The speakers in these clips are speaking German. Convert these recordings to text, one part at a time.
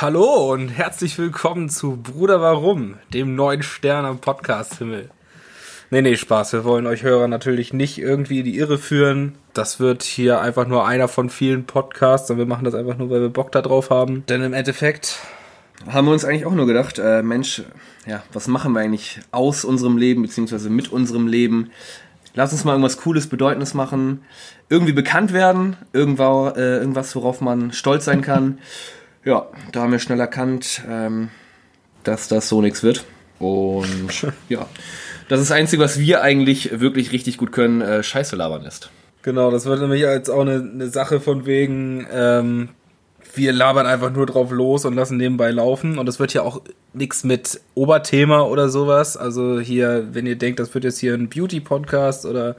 Hallo und herzlich willkommen zu Bruder Warum, dem neuen Stern am Podcast-Himmel. Nee, nee, Spaß. Wir wollen euch Hörer natürlich nicht irgendwie in die Irre führen. Das wird hier einfach nur einer von vielen Podcasts und wir machen das einfach nur, weil wir Bock da drauf haben. Denn im Endeffekt haben wir uns eigentlich auch nur gedacht, äh, Mensch, ja, was machen wir eigentlich aus unserem Leben, beziehungsweise mit unserem Leben? Lass uns mal irgendwas Cooles, Bedeutendes machen, irgendwie bekannt werden, irgendwo, äh, irgendwas, worauf man stolz sein kann. Ja, da haben wir schnell erkannt, ähm, dass das so nichts wird. Und ja, das ist das Einzige, was wir eigentlich wirklich richtig gut können, äh, Scheiße labern ist. Genau, das wird nämlich jetzt auch eine, eine Sache von wegen, ähm, wir labern einfach nur drauf los und lassen nebenbei laufen. Und das wird ja auch nichts mit Oberthema oder sowas. Also hier, wenn ihr denkt, das wird jetzt hier ein Beauty-Podcast oder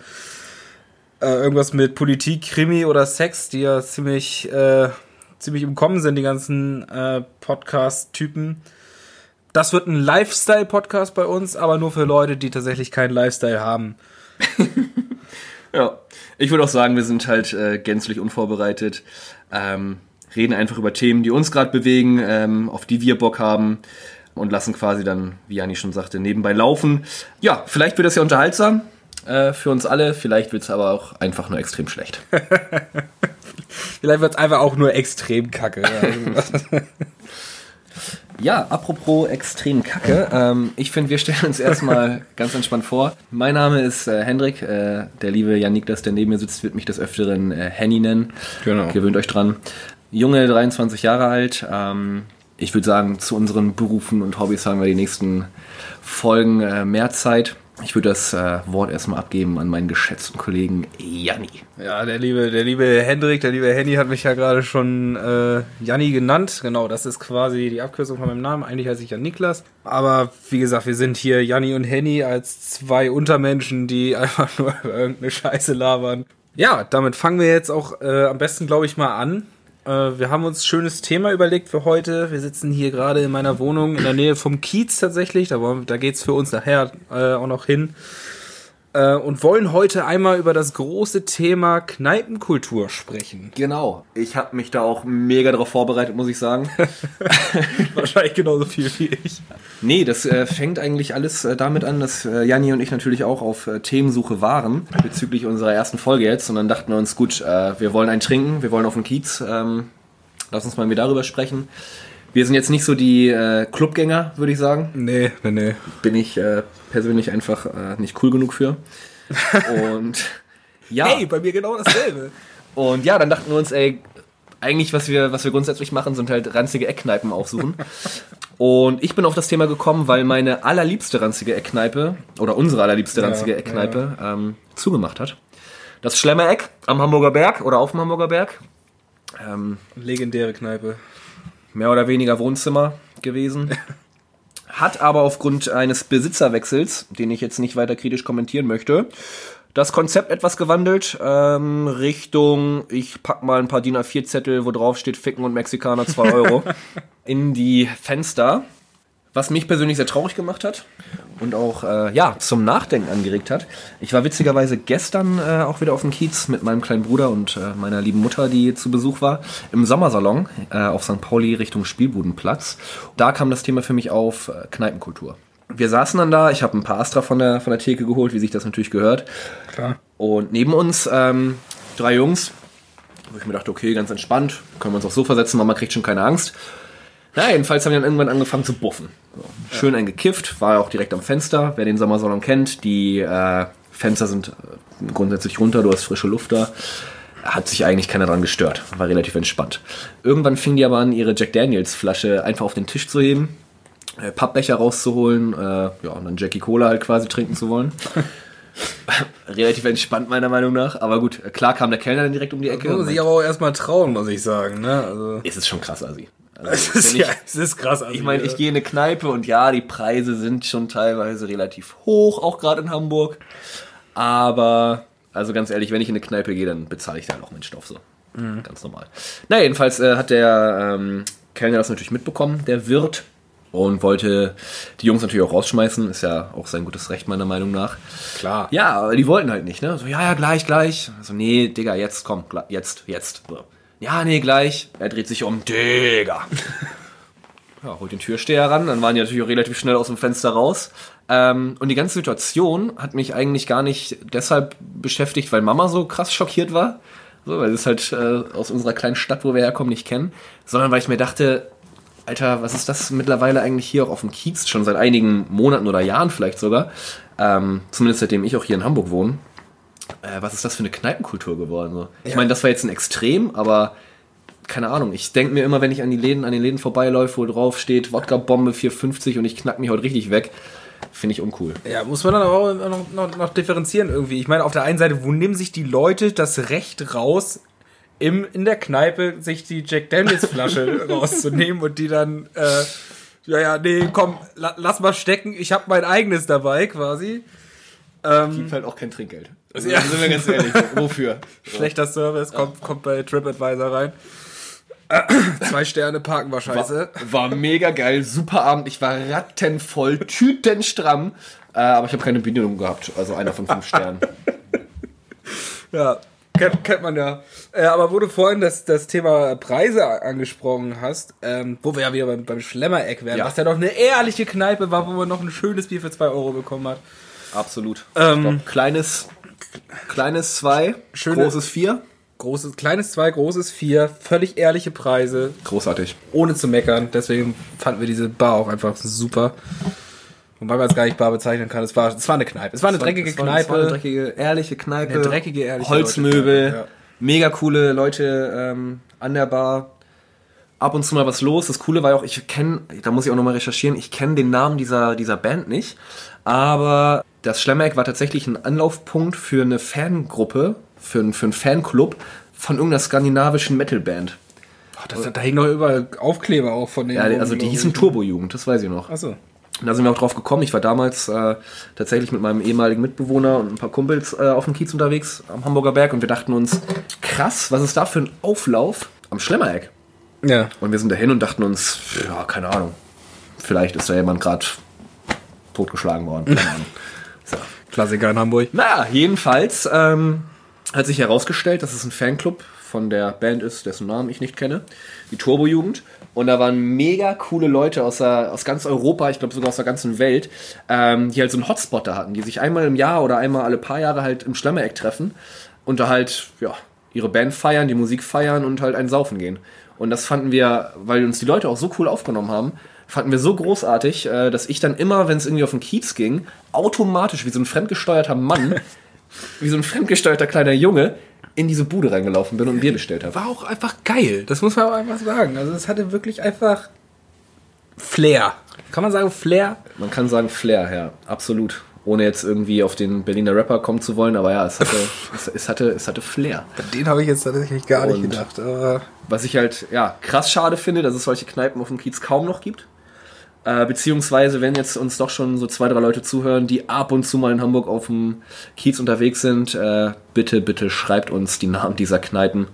äh, irgendwas mit Politik, Krimi oder Sex, die ja ziemlich, äh, ziemlich im Kommen sind, die ganzen äh, Podcast-Typen. Das wird ein Lifestyle-Podcast bei uns, aber nur für Leute, die tatsächlich keinen Lifestyle haben. ja, ich würde auch sagen, wir sind halt äh, gänzlich unvorbereitet. Ähm, reden einfach über Themen, die uns gerade bewegen, ähm, auf die wir Bock haben und lassen quasi dann, wie Jani schon sagte, nebenbei laufen. Ja, vielleicht wird das ja unterhaltsam äh, für uns alle, vielleicht wird es aber auch einfach nur extrem schlecht. vielleicht wird es einfach auch nur extrem kacke. Ja. Apropos extrem Kacke. Ähm, ich finde, wir stellen uns erstmal ganz entspannt vor. Mein Name ist äh, Hendrik. Äh, der liebe Jan Niklas, der neben mir sitzt, wird mich des Öfteren äh, Henny nennen. Genau. Gewöhnt euch dran. Junge, 23 Jahre alt. Ähm, ich würde sagen, zu unseren Berufen und Hobbys haben wir die nächsten Folgen äh, mehr Zeit. Ich würde das äh, Wort erstmal abgeben an meinen geschätzten Kollegen Janni. Ja, der liebe, der liebe Hendrik, der liebe Henny hat mich ja gerade schon äh, Janni genannt. Genau, das ist quasi die Abkürzung von meinem Namen. Eigentlich heiße ich ja Niklas. Aber wie gesagt, wir sind hier Janni und Henny als zwei Untermenschen, die einfach nur irgendeine Scheiße labern. Ja, damit fangen wir jetzt auch äh, am besten, glaube ich, mal an. Äh, wir haben uns ein schönes Thema überlegt für heute. Wir sitzen hier gerade in meiner Wohnung in der Nähe vom Kiez tatsächlich. Da, da geht es für uns nachher äh, auch noch hin. Äh, und wollen heute einmal über das große Thema Kneipenkultur sprechen. Genau. Ich habe mich da auch mega darauf vorbereitet, muss ich sagen. Wahrscheinlich genauso viel wie ich. Nee, das äh, fängt eigentlich alles äh, damit an, dass äh, Janni und ich natürlich auch auf äh, Themensuche waren bezüglich unserer ersten Folge jetzt. Und dann dachten wir uns, gut, äh, wir wollen einen trinken, wir wollen auf den Kiez. Ähm, lass uns mal wieder darüber sprechen. Wir sind jetzt nicht so die äh, Clubgänger, würde ich sagen. Nee, nee, nee. Bin ich äh, persönlich einfach äh, nicht cool genug für. Und ja. Hey, bei mir genau dasselbe. Und ja, dann dachten wir uns, ey, eigentlich, was wir, was wir grundsätzlich machen, sind halt ranzige Eckkneipen aufsuchen. Und ich bin auf das Thema gekommen, weil meine allerliebste ranzige Eckkneipe oder unsere allerliebste ranzige ja, Eckkneipe ja. ähm, zugemacht hat. Das Schlemmereck am Hamburger Berg oder auf dem Hamburger Berg. Ähm, Legendäre Kneipe mehr oder weniger Wohnzimmer gewesen. Hat aber aufgrund eines Besitzerwechsels, den ich jetzt nicht weiter kritisch kommentieren möchte, das Konzept etwas gewandelt ähm, Richtung, ich pack mal ein paar DIN A4-Zettel, wo drauf steht Ficken und Mexikaner 2 Euro, in die Fenster. Was mich persönlich sehr traurig gemacht hat und auch äh, ja zum Nachdenken angeregt hat. Ich war witzigerweise gestern äh, auch wieder auf dem Kiez mit meinem kleinen Bruder und äh, meiner lieben Mutter, die zu Besuch war, im Sommersalon äh, auf St. Pauli Richtung Spielbudenplatz. Da kam das Thema für mich auf äh, Kneipenkultur. Wir saßen dann da, ich habe ein paar Astra von der, von der Theke geholt, wie sich das natürlich gehört. Klar. Und neben uns ähm, drei Jungs, wo ich mir dachte, okay, ganz entspannt, können wir uns aufs Sofa setzen, Mama kriegt schon keine Angst. Na, jedenfalls haben wir dann irgendwann angefangen zu buffen. So. Schön eingekifft, war auch direkt am Fenster. Wer den Sommersalon kennt, die äh, Fenster sind äh, grundsätzlich runter, du hast frische Luft da. Hat sich eigentlich keiner dran gestört, war relativ entspannt. Irgendwann fing die aber an, ihre Jack Daniels Flasche einfach auf den Tisch zu heben, äh, Pappbecher rauszuholen, äh, ja, und dann Jackie Cola halt quasi trinken zu wollen. relativ entspannt meiner Meinung nach. Aber gut, klar kam der Kellner dann direkt um die Ecke. Muss sich aber auch erstmal trauen, muss ich sagen. Ne? Also ist es schon krass, Asi. Also, es, ist, ich, ja, es ist krass. Also ich meine, ich gehe in eine Kneipe und ja, die Preise sind schon teilweise relativ hoch, auch gerade in Hamburg. Aber, also ganz ehrlich, wenn ich in eine Kneipe gehe, dann bezahle ich da noch meinen Stoff so. Mhm. Ganz normal. Na, jedenfalls äh, hat der ähm, Kellner das natürlich mitbekommen, der Wirt, und wollte die Jungs natürlich auch rausschmeißen. Ist ja auch sein gutes Recht, meiner Meinung nach. Klar. Ja, aber die wollten halt nicht, ne? So, ja, ja, gleich, gleich. So, nee, Digga, jetzt, komm, jetzt, jetzt. So ja, nee, gleich. Er dreht sich um, Digga. ja, holt den Türsteher ran, dann waren die natürlich auch relativ schnell aus dem Fenster raus. Ähm, und die ganze Situation hat mich eigentlich gar nicht deshalb beschäftigt, weil Mama so krass schockiert war, so, weil sie es halt äh, aus unserer kleinen Stadt, wo wir herkommen, nicht kennen, sondern weil ich mir dachte, Alter, was ist das mittlerweile eigentlich hier auch auf dem Kiez, schon seit einigen Monaten oder Jahren vielleicht sogar, ähm, zumindest seitdem ich auch hier in Hamburg wohne, äh, was ist das für eine Kneipenkultur geworden? So? Ich Ja. meine, das war jetzt ein Extrem, aber keine Ahnung, ich denke mir immer, wenn ich an die Läden, an den Läden vorbeiläufe, wo drauf steht, Wodka-Bombe 4,50 und ich knack mich heute richtig weg, finde ich uncool. Ja, muss man dann aber auch noch, noch, noch differenzieren irgendwie. Ich meine, auf der einen Seite, wo nehmen sich die Leute das Recht raus, im, in der Kneipe sich die Jack Daniels Flasche rauszunehmen und die dann, äh, ja, ja, nee, komm, la, lass mal stecken, ich habe mein eigenes dabei quasi. Ähm, Gibt halt auch kein Trinkgeld. Also, Ja. sind wir ganz ehrlich, wofür? schlechter Service, kommt, kommt bei TripAdvisor rein. Zwei Sterne parken war scheiße. War, war mega geil, super Abend. Ich war rattenvoll, tütenstramm. Äh, aber ich habe keine Bedienung gehabt. Also einer von fünf Sternen. Ja, kennt, kennt man ja. Äh, aber wo du vorhin das, das Thema Preise angesprochen hast, ähm, wo wir ja wieder beim, beim Schlemmereck wären, Ja. was ja doch eine ehrliche Kneipe war, wo man noch ein schönes Bier für 2 Euro bekommen hat. Absolut. Ähm, glaub, kleines, kleines zwei, Schöne- großes vier. Großes, kleines 2, großes 4, völlig ehrliche Preise, Großartig. ohne zu meckern. Deswegen fanden wir diese Bar auch einfach super. Wobei man es gar nicht Bar bezeichnen kann. Es war, es war eine Kneipe. Es war eine dreckige Es war- Kneipe. War eine dreckige, ehrliche Kneipe. Eine dreckige, ehrliche Holzmöbel. Leute- ja. Mega coole Leute ähm, an der Bar. Ab und zu mal was los. Das Coole war ja auch, ich kenne, da muss ich auch nochmal recherchieren, ich kenne den Namen dieser, dieser Band nicht. Aber das Schlemmeck war tatsächlich ein Anlaufpunkt für eine Fangruppe, für, einen- für einen Fanclub von irgendeiner skandinavischen Metalband. Oh, das, da hing noch überall Aufkleber auch von den. Ja, also die hießen Turbojugend, das weiß ich noch. Achso. Und da sind wir auch drauf gekommen. Ich war damals äh, tatsächlich mit meinem ehemaligen Mitbewohner und ein paar Kumpels äh, auf dem Kiez unterwegs am Hamburger Berg und wir dachten uns, krass, was ist da für ein Auflauf am Schlemmereck? Ja. Und wir sind dahin und dachten uns, ja, keine Ahnung, vielleicht ist da jemand gerade totgeschlagen worden. Keine Ahnung. So. Klassiker in Hamburg. Naja, jedenfalls ähm, hat sich herausgestellt, dass es ein Fanclub von der Band ist, dessen Namen ich nicht kenne, die Turbojugend. Und da waren mega coole Leute aus, der, aus ganz Europa, ich glaube sogar aus der ganzen Welt, ähm, die halt so einen Hotspot da hatten, die sich einmal im Jahr oder einmal alle paar Jahre halt im Schlemmereck treffen und da halt, ja, ihre Band feiern, die Musik feiern und halt ein Saufen gehen. Und das fanden wir, weil uns die Leute auch so cool aufgenommen haben, fanden wir so großartig, äh, dass ich dann immer, wenn es irgendwie auf den Kiez ging, automatisch wie so ein fremdgesteuerter Mann, wie so ein fremdgesteuerter kleiner Junge, in diese Bude reingelaufen bin und ein Bier bestellt habe. war auch einfach geil. Das muss man auch einfach sagen. Also es hatte wirklich einfach Flair. Kann man sagen Flair? Man kann sagen Flair, ja, absolut. Ohne jetzt irgendwie auf den Berliner Rapper kommen zu wollen, aber ja, es hatte, es, es hatte, es hatte Flair. Den habe ich jetzt tatsächlich gar nicht Und- gedacht. Aber Was ich halt, ja, krass schade finde, dass es solche Kneipen auf dem Kiez kaum noch gibt. Äh, beziehungsweise, wenn jetzt uns doch schon so zwei, drei Leute zuhören, die ab und zu mal in Hamburg auf dem Kiez unterwegs sind, äh, bitte, bitte schreibt uns die Namen dieser Kneipen,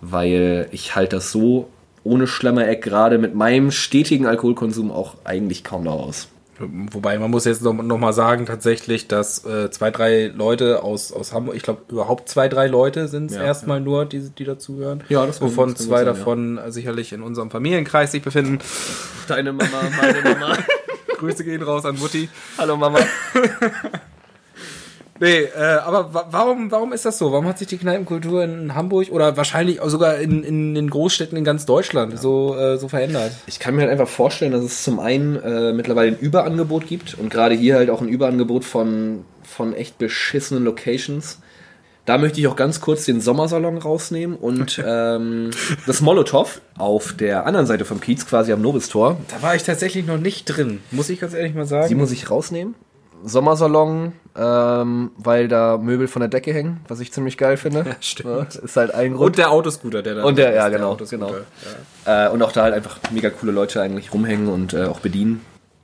weil ich halte das so ohne Schlemmereck gerade mit meinem stetigen Alkoholkonsum auch eigentlich kaum noch aus. Wobei man muss jetzt noch, noch mal sagen tatsächlich, dass äh, zwei, drei Leute aus, aus Hamburg, ich glaube überhaupt zwei, drei Leute sind es Ja, erstmal nur, die, die dazuhören. Ja, das Wovon das zwei sein, davon äh, sicherlich in unserem Familienkreis sich befinden. Deine Mama, meine Mama. Grüße gehen raus an Mutti. Hallo Mama. Nee, äh, aber wa warum, warum ist das so? Warum hat sich die Kneipenkultur in Hamburg oder wahrscheinlich auch sogar in, in den Großstädten in ganz Deutschland so, äh, so verändert? Ich kann mir halt einfach vorstellen, dass es zum einen äh, mittlerweile ein Überangebot gibt und gerade hier halt auch ein Überangebot von, von echt beschissenen Locations. Da möchte ich auch ganz kurz den Sommersalon rausnehmen und ähm, das Molotow auf der anderen Seite vom Kiez, quasi am Nobistor. Da war ich tatsächlich noch nicht drin, muss ich ganz ehrlich mal sagen. Die muss ich rausnehmen. Sommersalon, ähm, weil da Möbel von der Decke hängen, was ich ziemlich geil finde. Ja, stimmt. ist halt ein Grund. Und der Autoscooter, der da Und der, ist, ja, genau, Autoscooter. genau. Ja. Äh, und auch da halt einfach mega coole Leute eigentlich rumhängen und äh, auch bedienen.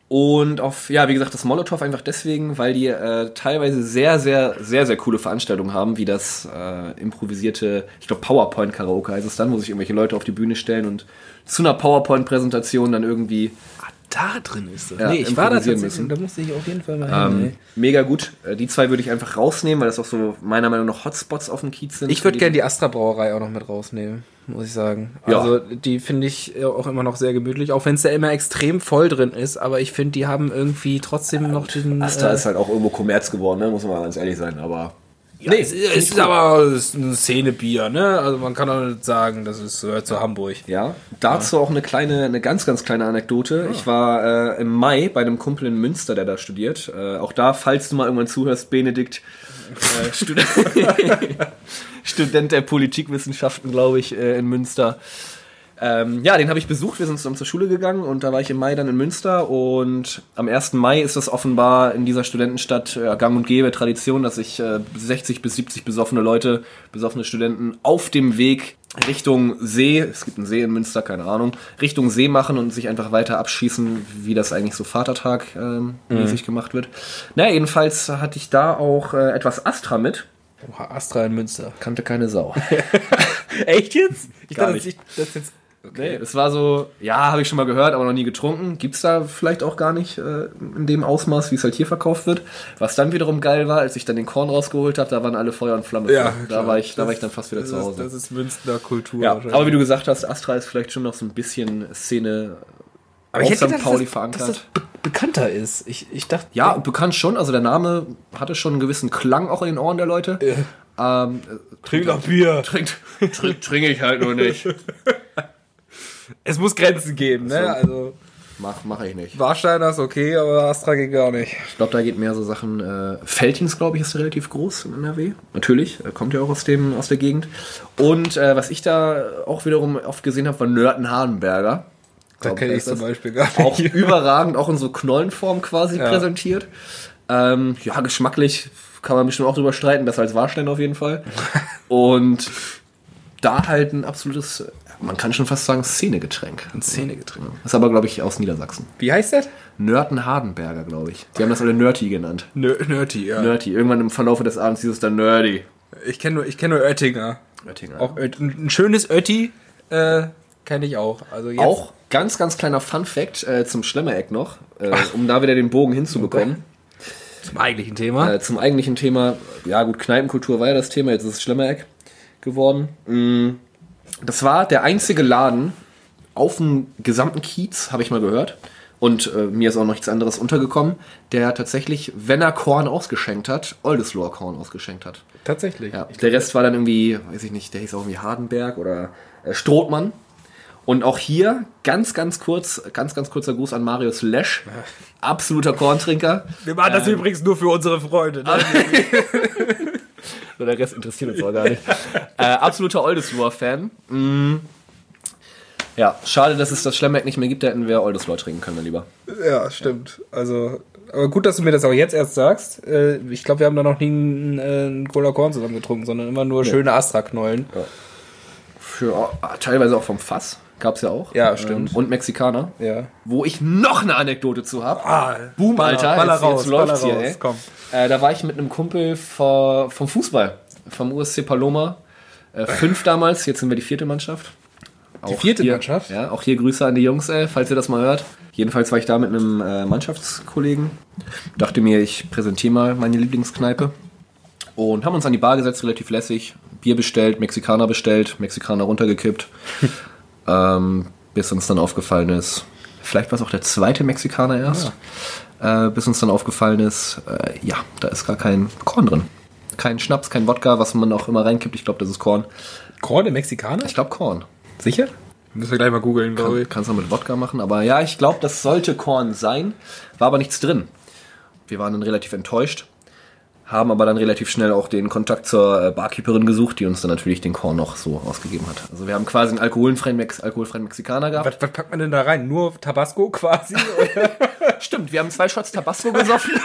Und auf, ja, wie gesagt, das Molotow einfach deswegen, weil die äh, teilweise sehr, sehr, sehr, sehr coole Veranstaltungen haben, wie das äh, improvisierte, ich glaube PowerPoint-Karaoke heißt es dann, wo sich irgendwelche Leute auf die Bühne stellen und zu einer PowerPoint-Präsentation dann irgendwie da drin ist das. Ja, nee, ich war da tatsächlich, müssen. da musste ich auf jeden Fall mal hin. Ähm, ey. mega gut. Äh, Die zwei würde ich einfach rausnehmen, weil das auch so meiner Meinung nach Hotspots auf dem Kiez sind. Ich würde gerne die Astra Brauerei auch noch mit rausnehmen, muss ich sagen. Ja. Also die finde ich äh, auch immer noch sehr gemütlich, auch wenn es da immer extrem voll drin ist, aber ich finde, die haben irgendwie trotzdem noch den... Astra äh, ist halt auch irgendwo Kommerz geworden, ne? muss man mal ganz ehrlich sein. Aber nee, es, es ist aber ein Szenebier, ne? Also man kann auch nicht sagen, das ist gehört zu Hamburg. ja, dazu auch eine kleine, eine ganz, ganz kleine Anekdote. Ich war äh, im Mai bei einem Kumpel in Münster, der da studiert. Äh, auch da, falls du mal irgendwann zuhörst, Benedikt, äh, Student, Student der Politikwissenschaften, glaube ich, äh, in Münster. Ähm, ja, den habe ich besucht. Wir sind zusammen zur Schule gegangen und da war ich im Mai dann in Münster. Und am 1. Mai ist es offenbar in dieser Studentenstadt äh, gang und gäbe Tradition, dass sich äh, 60 bis 70 besoffene Leute, besoffene Studenten auf dem Weg Richtung See, es gibt einen See in Münster, keine Ahnung, Richtung See machen und sich einfach weiter abschießen, wie das eigentlich so Vatertag ähm, mäßig gemacht wird. Naja, jedenfalls hatte ich da auch äh, etwas Astra mit. Oha, Astra in Münster. Kannte keine Sau. Echt jetzt? Ich Gar dachte, nicht. das, ich, das jetzt... Nee, es war so, ja, habe ich schon mal gehört, aber noch nie getrunken. Gibt's da vielleicht auch gar nicht äh, in dem Ausmaß, wie es halt hier verkauft wird. Was dann wiederum geil war, als ich dann den Korn rausgeholt habe, da waren alle Feuer und Flamme. Ja, da klar. war ich, da Das- war ich dann fast wieder zu ist, Hause. das ist Münster Kultur. ja, wahrscheinlich. aber wie du gesagt hast, Astra ist vielleicht schon noch so ein bisschen Szene Aber auf ich hätte St. gedacht, Pauli dass, verankert. dass das be bekannter ist. Ich, ich dachte... ja, bekannt schon. Also der Name hatte schon einen gewissen Klang auch in den Ohren der Leute. Ähm, Trink doch Bier. trinkt, trink, trinke ich halt nur nicht. Es muss Grenzen geben, ne? So. Also Mach, mach ich nicht. Warsteiner ist okay, aber Astra geht gar nicht. Ich glaube, da geht mehr so Sachen. Äh, Feltins, glaube ich, ist relativ groß in NRW. Natürlich, äh, kommt ja auch aus, dem, aus der Gegend. Und äh, was ich da auch wiederum oft gesehen habe, war Nörten Hardenberger. Da kenne ich zum. Beispiel gar nicht. Auch überragend, auch in so Knollenform quasi Ja. präsentiert. Ähm, ja, geschmacklich kann man bestimmt auch drüber streiten, besser als Warstein auf jeden Fall. Und da halt ein absolutes, man kann schon fast sagen, Szenegetränk. Ein Szenegetränk. Das ist aber, glaube ich, aus Niedersachsen. Wie heißt das? Nörten Hardenberger, glaube ich. Die haben das alle Nerdy genannt. Nö, Nerdy, ja. Nerdy. Irgendwann im Verlaufe des Abends hieß es dann Nerdy. Ich kenne nur, ich kenn nur Oettinger. Oettinger. Auch Oet ein schönes Ötti äh, kenne ich auch. Also jetzt, Auch ganz, ganz kleiner Fun-Fact äh, zum Schlemmereck noch, äh, um da wieder den Bogen hinzubekommen. zum eigentlichen Thema. Äh, zum eigentlichen Thema, ja gut, Kneipenkultur war ja das Thema, jetzt ist es Schlemmereck geworden. Mm, Das war der einzige Laden auf dem gesamten Kiez, habe ich mal gehört. Und äh, mir ist auch noch nichts anderes untergekommen, der tatsächlich, wenn er Korn ausgeschenkt hat, Oldesloher Korn ausgeschenkt hat. Tatsächlich. Ja, der Rest war dann irgendwie, weiß ich nicht, der hieß auch irgendwie Hardenberg oder äh, Strothmann. Und auch hier ganz, ganz kurz, ganz, ganz kurzer Gruß an Marius Lesch. Absoluter Korntrinker. Wir machen das übrigens nur für unsere Freunde. Ne? So, der Rest interessiert uns auch gar nicht. äh, absoluter Oldesloher-Fan. Mm. Ja, schade, dass es das Schlemmeck nicht mehr gibt. Da hätten wir Oldesloher trinken können, lieber. Ja, stimmt. Also, aber gut, dass du mir das auch jetzt erst sagst. Äh, Ich glaube, wir haben da noch nie einen, äh, einen Cola Korn zusammen getrunken, sondern immer nur schöne Astra-Knollen. Für, äh, teilweise auch vom Fass. Gab's ja auch. Ja, stimmt. Ähm, und Mexikaner. Ja. Wo ich noch eine Anekdote zu habe. Ah, Boom, Alter. Baller jetzt, raus, jetzt läuft's hier, raus, ey. Äh, da war ich mit einem Kumpel vor, vom Fußball, vom USC Paloma. Äh, fünf damals, jetzt sind wir die vierte Mannschaft. Auch vierte hier, Mannschaft? Ja, auch hier Grüße an die Jungs, ey, falls ihr das mal hört. Jedenfalls war ich da mit einem äh, Mannschaftskollegen. Dachte mir, ich präsentiere mal meine Lieblingskneipe. Und haben uns an die Bar gesetzt, relativ lässig. Bier bestellt, Mexikaner bestellt, Mexikaner runtergekippt. ähm, bis uns dann aufgefallen ist, vielleicht war es auch der zweite Mexikaner erst, äh, bis uns dann aufgefallen ist, äh, ja, da ist gar kein Korn drin. Kein Schnaps, kein Wodka, was man auch immer reinkippt. Ich glaube, das ist Korn. Korn im Mexikaner? Ich glaube Korn. Sicher? Müssen wir gleich mal googeln, glaube ich. Kannst du mit Wodka machen, aber ja, ich glaube, das sollte Korn sein. War aber nichts drin. Wir waren dann relativ enttäuscht, haben aber dann relativ schnell auch den Kontakt zur äh, Barkeeperin gesucht, die uns dann natürlich den Korn noch so ausgegeben hat. Also wir haben quasi einen alkoholfreien, Mex alkoholfreien Mexikaner gehabt. Was, was packt man denn da rein? Nur Tabasco quasi? Stimmt, wir haben zwei Shots Tabasco gesoffen.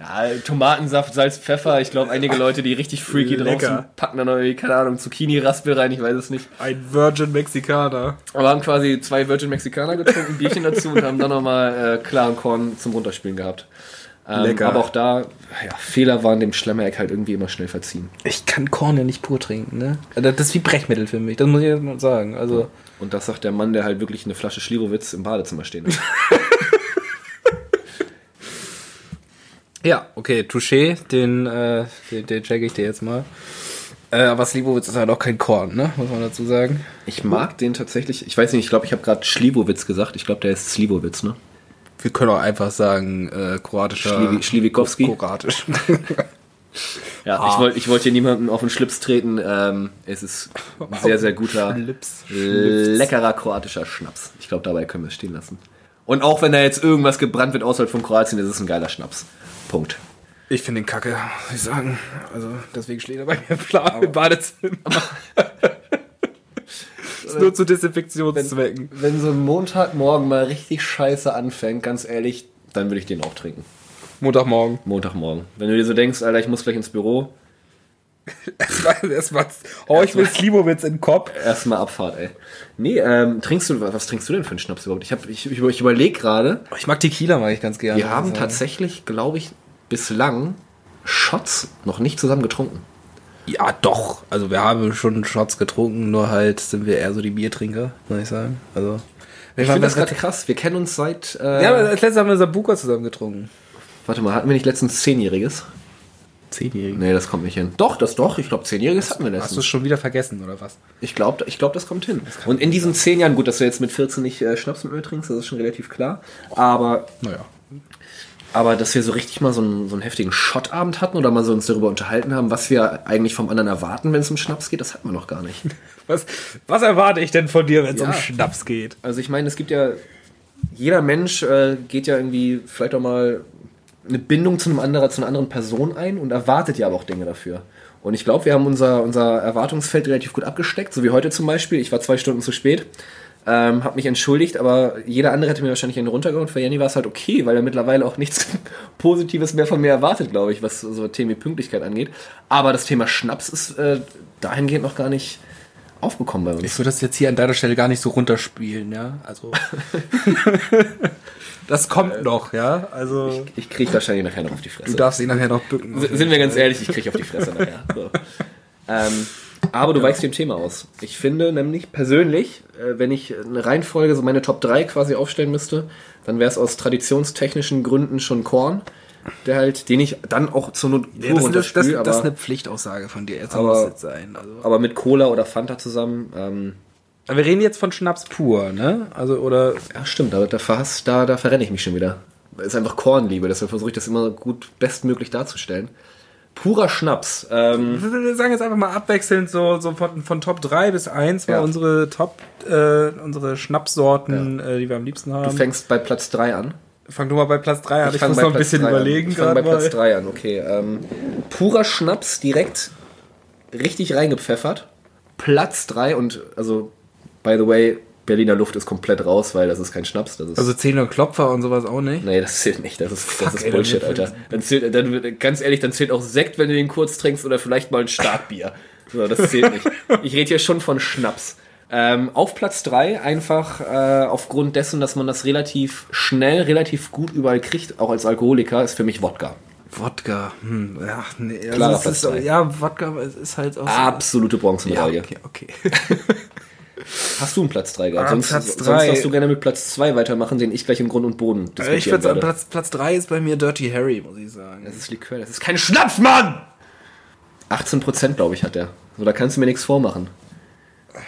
ja, Tomatensaft, Salz, Pfeffer. Ich glaube, einige Leute, die richtig freaky drauf Lecker. sind, packen dann irgendwie, keine Ahnung, Zucchini-Raspel rein, ich weiß es nicht. Ein Virgin Mexikaner. Aber haben quasi zwei Virgin Mexikaner getrunken, ein Bierchen dazu und haben dann nochmal äh, klaren Korn zum Runterspielen gehabt. Ähm, Lecker. aber auch da, ja, Fehler waren dem Schlemmereck halt irgendwie immer schnell verziehen. Ich kann Korn ja nicht pur trinken, ne? Das ist wie Brechmittel für mich, das muss ich jetzt mal sagen. Also, Und das sagt der Mann, der halt wirklich eine Flasche Schlierowitz im Badezimmer stehen hat. ja, okay, Touché, den, äh, den, den check ich dir jetzt mal. Äh, aber Slivovitz ist halt auch kein Korn, ne? Muss man dazu sagen. Ich mag den tatsächlich, ich weiß nicht, ich glaube, ich habe gerade Schlivowitz gesagt. Ich glaube, der ist Slivovitz, ne? Wir können auch einfach sagen, äh, kroatischer. Schliwi- Schliwikowski. Kroatisch. Ja, Ah. ich wollte ich wollte hier niemanden auf den Schlips treten. Ähm, es ist ein sehr, sehr guter, Schlips. leckerer kroatischer Schnaps. Ich glaube, dabei können wir es stehen lassen. Und auch wenn da jetzt irgendwas gebrannt wird außerhalb von Kroatien, ist es ein geiler Schnaps. Punkt. Ich finde den kacke, muss ich sagen. Also, deswegen steht er bei mir im Badezimmer. ist nur zu Desinfektionszwecken. Wenn so ein Montagmorgen mal richtig scheiße anfängt, ganz ehrlich, dann würde ich den auch trinken. Montagmorgen. Montagmorgen. Wenn du dir so denkst, Alter, ich muss gleich ins Büro, Erstmal, erstmal, oh, ich will Slivovitz in den Kopf. erstmal Abfahrt, ey. Nee, ähm, trinkst du, was trinkst du denn für einen Schnaps überhaupt? Ich, hab, ich, ich, ich überlege gerade, Ich mag Tequila, mag ich ganz gerne. wir haben Also, tatsächlich, glaube ich, bislang Shots noch nicht zusammen getrunken. Ja, doch. Also, wir haben schon Shots getrunken, nur halt sind wir eher so die Biertrinker, muss ich sagen. Also, Ich finde das gerade krass. Wir kennen uns seit. Äh, Ja, aber als letztes haben wir Sabuka zusammen getrunken. warte mal, hatten wir nicht letztens Zehnjähriges? Zehnjährige. Nee, das kommt nicht hin. Doch, das doch. Ich glaube, Zehnjähriges hatten wir Hast du letztens. es schon wieder vergessen, oder was? Ich glaube, ich glaub, das kommt hin. Und in diesen zehn Jahren, gut, dass du jetzt mit 14 nicht äh, Schnaps mit mir trinkst, das ist schon relativ klar. Aber, Naja. Aber dass wir so richtig mal so einen, so einen heftigen Schottabend hatten oder mal so uns darüber unterhalten haben, was wir eigentlich vom anderen erwarten, wenn es um Schnaps geht, das hatten wir noch gar nicht. Was, was erwarte ich denn von dir, wenn es Ja. um Schnaps geht? Also ich meine, es gibt ja, jeder Mensch äh, geht ja irgendwie vielleicht auch mal eine Bindung zu einem anderen, zu einer anderen Person ein und erwartet ja aber auch Dinge dafür. Und ich glaube, wir haben unser, unser Erwartungsfeld relativ gut abgesteckt, so wie heute zum Beispiel. Ich war zwei Stunden zu spät, ähm, habe mich entschuldigt, aber jeder andere hätte mir wahrscheinlich einen runtergehauen. Für Jenny war es halt okay, weil er mittlerweile auch nichts Positives mehr von mir erwartet, glaube ich, was so Themen wie Pünktlichkeit angeht. Aber das Thema Schnaps ist äh, dahingehend noch gar nicht aufgekommen bei uns. Ich würde das jetzt hier an deiner Stelle gar nicht so runterspielen, ja. Also. das kommt noch, ja. Also. Ich kriege wahrscheinlich nachher noch auf die Fresse. Du darfst ihn nachher noch bücken. S- Sind wir ganz ehrlich, ich kriege auf die Fresse nachher. So. Ähm, aber du weichst dem Thema aus. Ich finde nämlich persönlich, äh, wenn ich eine Reihenfolge, so meine Top 3 quasi aufstellen müsste, dann wäre es aus traditionstechnischen Gründen schon Korn, der halt, den ich dann auch zur Not Ja, das, das, das, runterspül, das ist aber, eine Pflichtaussage von dir. Jetzt aber- muss es jetzt sein. Also. aber mit Cola oder Fanta zusammen. Ähm, Aber wir reden jetzt von Schnaps pur, ne? Also, oder. ja, stimmt, da, da, verhass, da, da verrenne ich mich schon wieder. Es ist einfach Kornliebe, deshalb versuche ich das immer gut bestmöglich darzustellen. Purer Schnaps. Ähm, Wir sagen jetzt einfach mal abwechselnd so, so von, von Top 3 bis 1 mal Ja. unsere Top, äh, unsere Schnapssorten, äh, die wir am liebsten haben. du fängst bei Platz 3 an. Fang du mal bei Platz 3 an. Ich, fang muss noch ein Platz bisschen an. überlegen Ich fange bei Platz mal. 3 an, okay. Ähm, purer Schnaps direkt richtig reingepfeffert. Platz 3 und also, by the way, Berliner Luft ist komplett raus, weil das ist kein Schnaps. Das ist, Also Zähne und Klopfer und sowas auch nicht. nee, das zählt nicht. Das ist, das Fuck, ist ey, Bullshit, Alter. Dann zählt, dann, ganz ehrlich, dann zählt auch Sekt, wenn du den kurz trinkst oder vielleicht mal ein Starkbier. So, das zählt nicht. Ich rede hier schon von Schnaps. Ähm, auf Platz 3 einfach äh, aufgrund dessen, dass man das relativ schnell, relativ gut überall kriegt, auch als Alkoholiker, ist für mich Wodka. Wodka. Hm, ja, nee. Also Platz ist, ja, Wodka ist halt auch so. Absolute ja, Bronzemedaille. okay, okay. Hast du einen Platz 3 gehabt? Ah, sonst, Platz sonst drei. darfst du gerne mit Platz 2 weitermachen, den ich gleich im Grund und Boden ich diskutieren würde sagen, werde. Platz, Platz 3 ist bei mir Dirty Harry, muss ich sagen. Das ist Likör, das ist kein Schnaps, Mann! 18% glaube ich hat der. So, da kannst du mir nichts vormachen.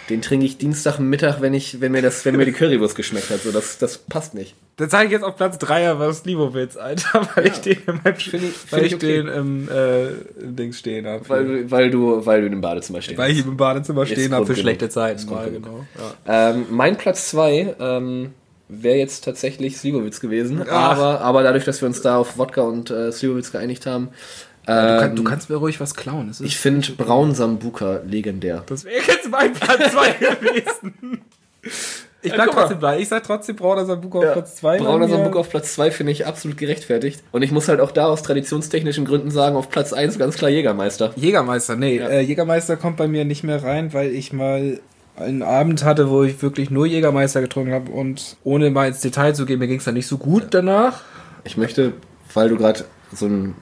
Den trinke ich Dienstagmittag, wenn ich, wenn mir das, wenn mir die Currywurst geschmeckt hat. So, das, das passt nicht. Dann zeige ich jetzt auf Platz 3 aber Slivovitz, Alter, weil ich den in meinem Find ich- weil find ich ich okay. den im äh, Dings stehen habe. Weil, du- weil du, weil du im Badezimmer stehst. Weil ich im Badezimmer stehen habe für schlechte Zeiten. Mal, genau. Ja. Ähm, mein Platz 2 ähm, wäre jetzt tatsächlich Slivovitz gewesen. Ach. Aber, aber dadurch, dass wir uns da auf Wodka und äh, Slivovitz geeinigt haben, Du, ähm, kann, du kannst mir ruhig was klauen. Ist ich finde Braun Sambuka legendär. Das wäre jetzt mein Platz 2 gewesen. Ich bleib mal. trotzdem bei. Ich sag trotzdem Brauner Sambuka auf Platz 2. Brauner Sambuka auf Platz 2 finde ich absolut gerechtfertigt. Und ich muss halt auch da aus traditionstechnischen Gründen sagen, auf Platz 1 ganz klar Jägermeister. Jägermeister, nee. Ja. Äh, Jägermeister kommt bei mir nicht mehr rein, weil ich mal einen Abend hatte, wo ich wirklich nur Jägermeister getrunken habe und ohne mal ins Detail zu gehen, mir ging es dann nicht so gut danach. Ich möchte, weil du gerade so einen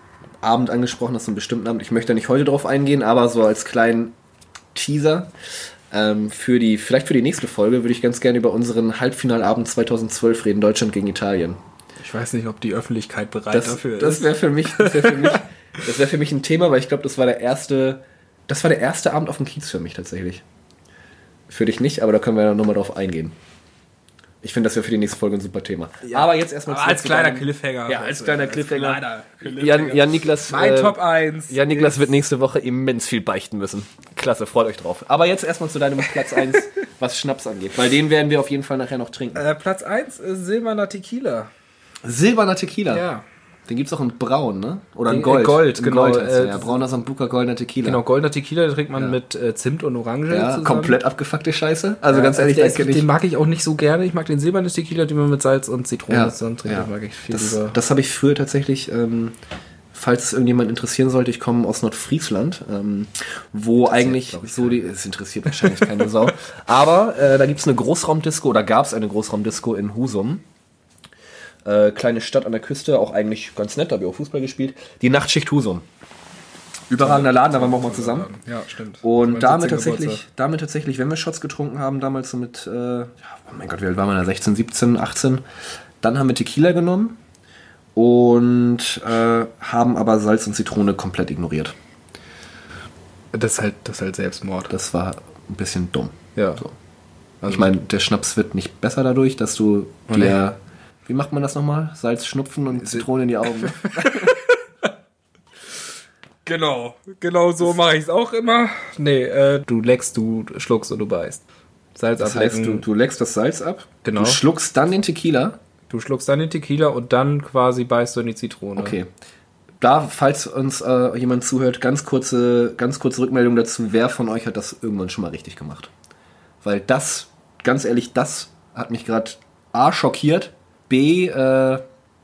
Abend angesprochen hast, einen bestimmten Abend. Ich möchte da nicht heute drauf eingehen, aber so als kleinen Teaser ähm, für die, vielleicht für die nächste Folge würde ich ganz gerne über unseren Halbfinalabend 2012 reden, Deutschland gegen Italien. Ich weiß nicht, ob die Öffentlichkeit bereit Das, dafür das ist. wäre für mich, das wäre für mich, das wäre für mich ein Thema, weil ich glaube, das war der erste, das war der erste Abend auf dem Kiez für mich tatsächlich. Für dich nicht, aber da können wir ja nochmal drauf eingehen. Ich finde, das wäre für die nächste Folge ein super Thema. Aber jetzt erstmal Aber als zu kleiner deinem- Cliffhanger. Ja, als kleiner Cliffhanger. kleiner Cliffhanger. Jan, Jan Niklas. mein äh, Top 1. Jan Niklas wird nächste Woche immens viel beichten müssen. Klasse, freut euch drauf. Aber jetzt erstmal zu deinem Platz 1, was Schnaps angeht. Weil den werden wir auf jeden Fall nachher noch trinken. Äh, Platz 1 ist Silberner Tequila. Silberner Tequila. Ja. Den gibt's auch in Braun, ne? Oder in Den- Gold. Gold, In genau, Gold äh, ja. Brauner Sambuca, goldener Tequila. Genau, goldener Tequila, den trinkt man Ja. mit äh, Zimt und Orange Ja, zusammen. komplett abgefuckte Scheiße. Also Ja, ganz ehrlich, der da ist, den mag ich auch nicht so gerne. Ich mag den silbernen Tequila, den man mit Salz und Zitrone ja, zusammen trinkt. ja. Den mag ich viel das, lieber. das habe ich früher tatsächlich, ähm, falls es irgendjemand interessieren sollte, ich komme aus Nordfriesland, ähm, wo eigentlich so die, es interessiert wahrscheinlich keine Sau, aber äh, da gibt's eine Großraumdisco oder gab's eine Großraumdisco in Husum. Äh, kleine Stadt an der Küste, auch eigentlich ganz nett, da habe ich auch Fußball gespielt. Die Nachtschicht Husum. Überragender Laden, da waren wir auch mal zusammen. Ja, stimmt. Und damit 17. tatsächlich, damit tatsächlich, wenn wir Shots getrunken haben, damals so mit, äh, oh mein Gott, wie alt waren wir da? 16, 17, 18. Dann haben wir Tequila genommen und äh, haben aber Salz und Zitrone komplett ignoriert. Das ist halt, das ist halt Selbstmord. Das war ein bisschen dumm. ja. So. Also- ich meine, der Schnaps wird nicht besser dadurch, dass du Oh, dir, wie macht man das nochmal? Salz, Schnupfen und Zitrone in die Augen. Genau, genau so mache ich es auch immer. Nee, äh, du leckst, du schluckst und du beißt. Salz Das heißt, ablecken. du, du leckst das Salz ab, Genau. du schluckst dann den Tequila. Du schluckst dann den Tequila und dann quasi beißt du in die Zitrone. Okay. Da, falls uns äh, jemand zuhört, ganz kurze, ganz kurze Rückmeldung dazu, wer von euch hat das irgendwann schon mal richtig gemacht? Weil das, ganz ehrlich, das hat mich gerade A schockiert, B äh,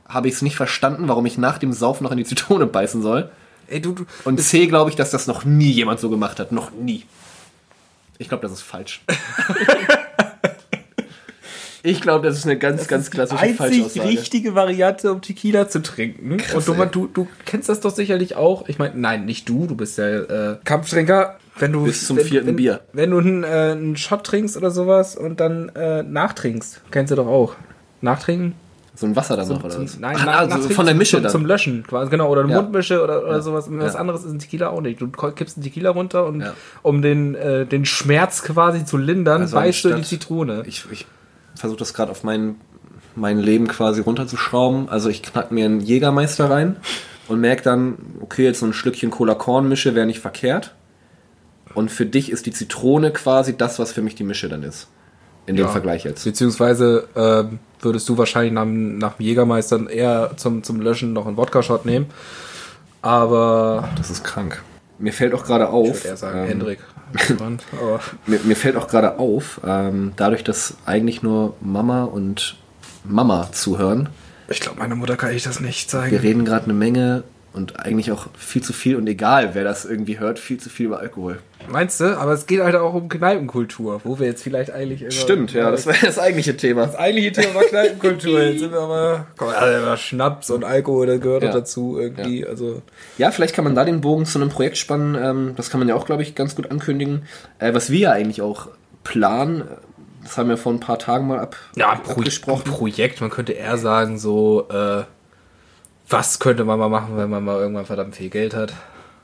habe ich es nicht verstanden, warum ich nach dem Saufen noch in die Zitrone beißen soll. Ey, du, du Und C glaube ich, dass das noch nie jemand so gemacht hat. Noch nie. Ich glaube, das ist falsch. ich glaube, das ist eine ganz, ganz klassische einzig Falschaussage. richtige Variante, um Tequila zu trinken. und du, du, du kennst das doch sicherlich auch. Ich meine, nein, nicht du, du bist ja äh, Kampftrinker. Wenn du, Bis zum wenn, vierten wenn, Bier. Wenn du einen, äh, einen Shot trinkst oder sowas und dann äh, nachtrinkst, kennst du doch auch. Nachtrinken? So ein Wasser dann noch, oder was? nein, Ach, nach- also von der Mische zum, dann. Zum Löschen quasi, genau. Oder eine Ja. Mundmische oder, oder sowas. Was Ja. anderes ist ein Tequila auch nicht. Du kippst einen Tequila runter und Ja. um den, äh, den Schmerz quasi zu lindern, Also beißt du die Zitrone. Ich, ich versuche das gerade auf mein, mein Leben quasi runterzuschrauben. Also ich knack mir einen Jägermeister rein und merke dann, okay, jetzt so ein Schlückchen Cola-Korn-Mische wäre nicht verkehrt. Und für dich ist die Zitrone quasi das, was für mich die Mische dann ist. In dem Ja. Vergleich jetzt. Beziehungsweise ähm, würdest du wahrscheinlich nach, dem- nach dem Jägermeister eher zum, zum Löschen noch einen Wodka-Shot nehmen. Aber Das ist krank. Mir fällt auch gerade auf. ich würde eher sagen, ähm, Hendrik. Mir, mir fällt auch gerade auf, ähm, dadurch, dass eigentlich nur Mama und Mama zuhören, ich glaube, meiner Mutter kann ich das nicht zeigen. wir reden gerade eine Menge und eigentlich auch viel zu viel und egal, wer das irgendwie hört, viel zu viel über Alkohol. Meinst du? Aber es geht halt auch um Kneipenkultur, wo wir jetzt vielleicht eigentlich immer. Stimmt, ja, das wäre das eigentliche Thema. Das eigentliche Thema war Kneipenkultur. Jetzt sind wir aber. Komm, also Schnaps und Alkohol, das gehört Ja. dazu irgendwie. Also. Ja, vielleicht kann man da den Bogen zu einem Projekt spannen. Ähm, das kann man ja auch, glaube ich, ganz gut ankündigen. Äh, was wir ja eigentlich auch planen, das haben wir vor ein paar Tagen mal ab, Ja, ein, Pro abgesprochen. Projekt, man könnte eher sagen, so, äh, was könnte man mal machen, wenn man mal irgendwann verdammt viel Geld hat?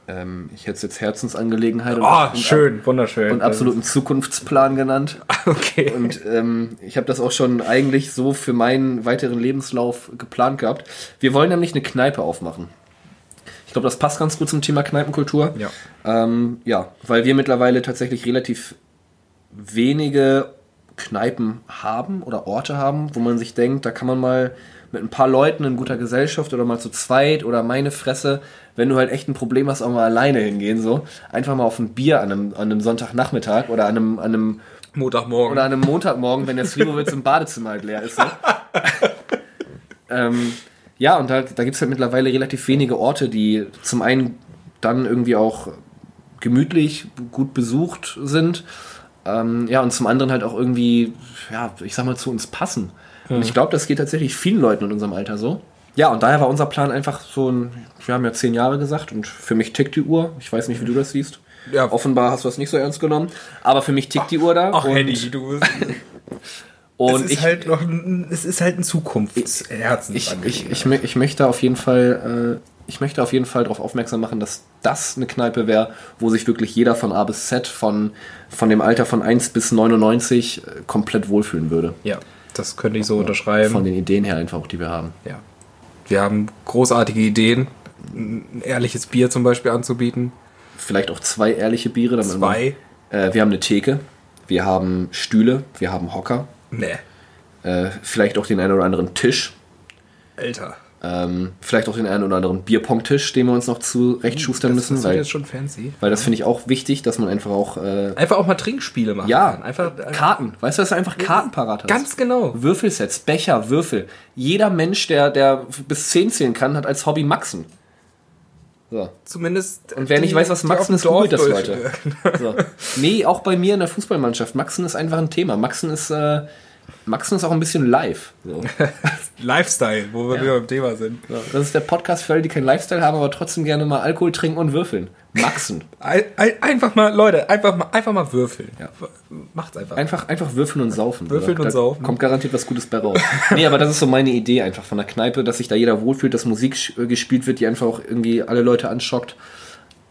Ähm, ich hätte es jetzt Herzensangelegenheit und, Oh, und, schön, wunderschön. und absoluten Zukunftsplan genannt. Okay. Und ähm, ich habe das auch schon eigentlich so für meinen weiteren Lebenslauf geplant gehabt. Wir wollen nämlich eine Kneipe aufmachen. Ich glaube, das passt ganz gut zum Thema Kneipenkultur. Ja. Ähm, ja, weil wir mittlerweile tatsächlich relativ wenige Kneipen haben oder Orte haben, wo man sich denkt, da kann man mal mit ein paar Leuten in guter Gesellschaft oder mal zu zweit oder meine Fresse, wenn du halt echt ein Problem hast, auch mal alleine hingehen, so. Einfach mal auf ein Bier an einem, an einem Sonntagnachmittag oder an einem, an einem Montagmorgen. oder an einem Montagmorgen, wenn der Slivovitz im Badezimmer halt leer ist. So. ähm, ja, und da, da gibt es halt mittlerweile relativ wenige Orte, die zum einen dann irgendwie auch gemütlich, gut besucht sind. Ähm, ja, und zum anderen halt auch irgendwie, ja, ich sag mal, zu uns passen. Und ich glaube, das geht tatsächlich vielen Leuten in unserem Alter so. ja, und daher war unser Plan einfach so ein, wir haben ja zehn Jahre gesagt und für mich tickt die Uhr. Ich weiß nicht, wie du das siehst. Ja. Offenbar hast du das nicht so ernst genommen. Aber für mich tickt die Uhr da. Ach, und, Henny, du. und es ist ich, halt noch, ein- es ist halt ein ich, Zukunftsherzens. ich, ich, mö- ich möchte auf jeden Fall, äh, ich möchte auf jeden Fall darauf aufmerksam machen, dass das eine Kneipe wäre, wo sich wirklich jeder von A bis Z, von, von dem Alter von 1 bis 99 äh, komplett wohlfühlen würde. ja, das könnte ich so unterschreiben. Von den Ideen her einfach auch, die wir haben. ja. Wir haben großartige Ideen, ein ehrliches Bier zum Beispiel anzubieten. Vielleicht auch zwei ehrliche Biere. damit man- Zwei. Äh, wir haben eine Theke, wir haben Stühle, wir haben Hocker, Nee. äh, vielleicht auch den einen oder anderen Tisch, Alter. Ähm, vielleicht auch den einen oder anderen Bierpong-Tisch, den wir uns noch zurechtschustern das, müssen, das weil, jetzt schon fancy. weil das finde ich auch wichtig, dass man einfach auch äh, Einfach auch mal Trinkspiele machen. Ja, kann. einfach Karten. Weißt du, dass du einfach Karten parat hast? Ganz genau. Würfelsets, Becher, Würfel. Jeder Mensch, der, der bis 10 zählen kann, hat als Hobby Maxen. So. Zumindest. Und wer nicht die- weiß, was Maxen ist, googelt das, Leute. so. Nee, auch bei mir in der Fußballmannschaft. Maxen ist einfach ein Thema. Maxen ist, äh, Maxen ist auch ein bisschen live. So. Lifestyle, wo wir wieder beim Thema sind. Das ist der Podcast für alle, die keinen Lifestyle haben, aber trotzdem gerne mal Alkohol trinken und würfeln. Maxen. Ein, ein, einfach mal, Leute, einfach mal, einfach mal würfeln. Ja. Macht's einfach. Einfach, einfach würfeln und saufen. Würfeln So. und da saufen. Kommt garantiert was Gutes bei raus. nee, aber das ist so meine Idee einfach von der Kneipe, dass sich da jeder wohlfühlt, dass Musik äh, gespielt wird, die einfach auch irgendwie alle Leute anschockt.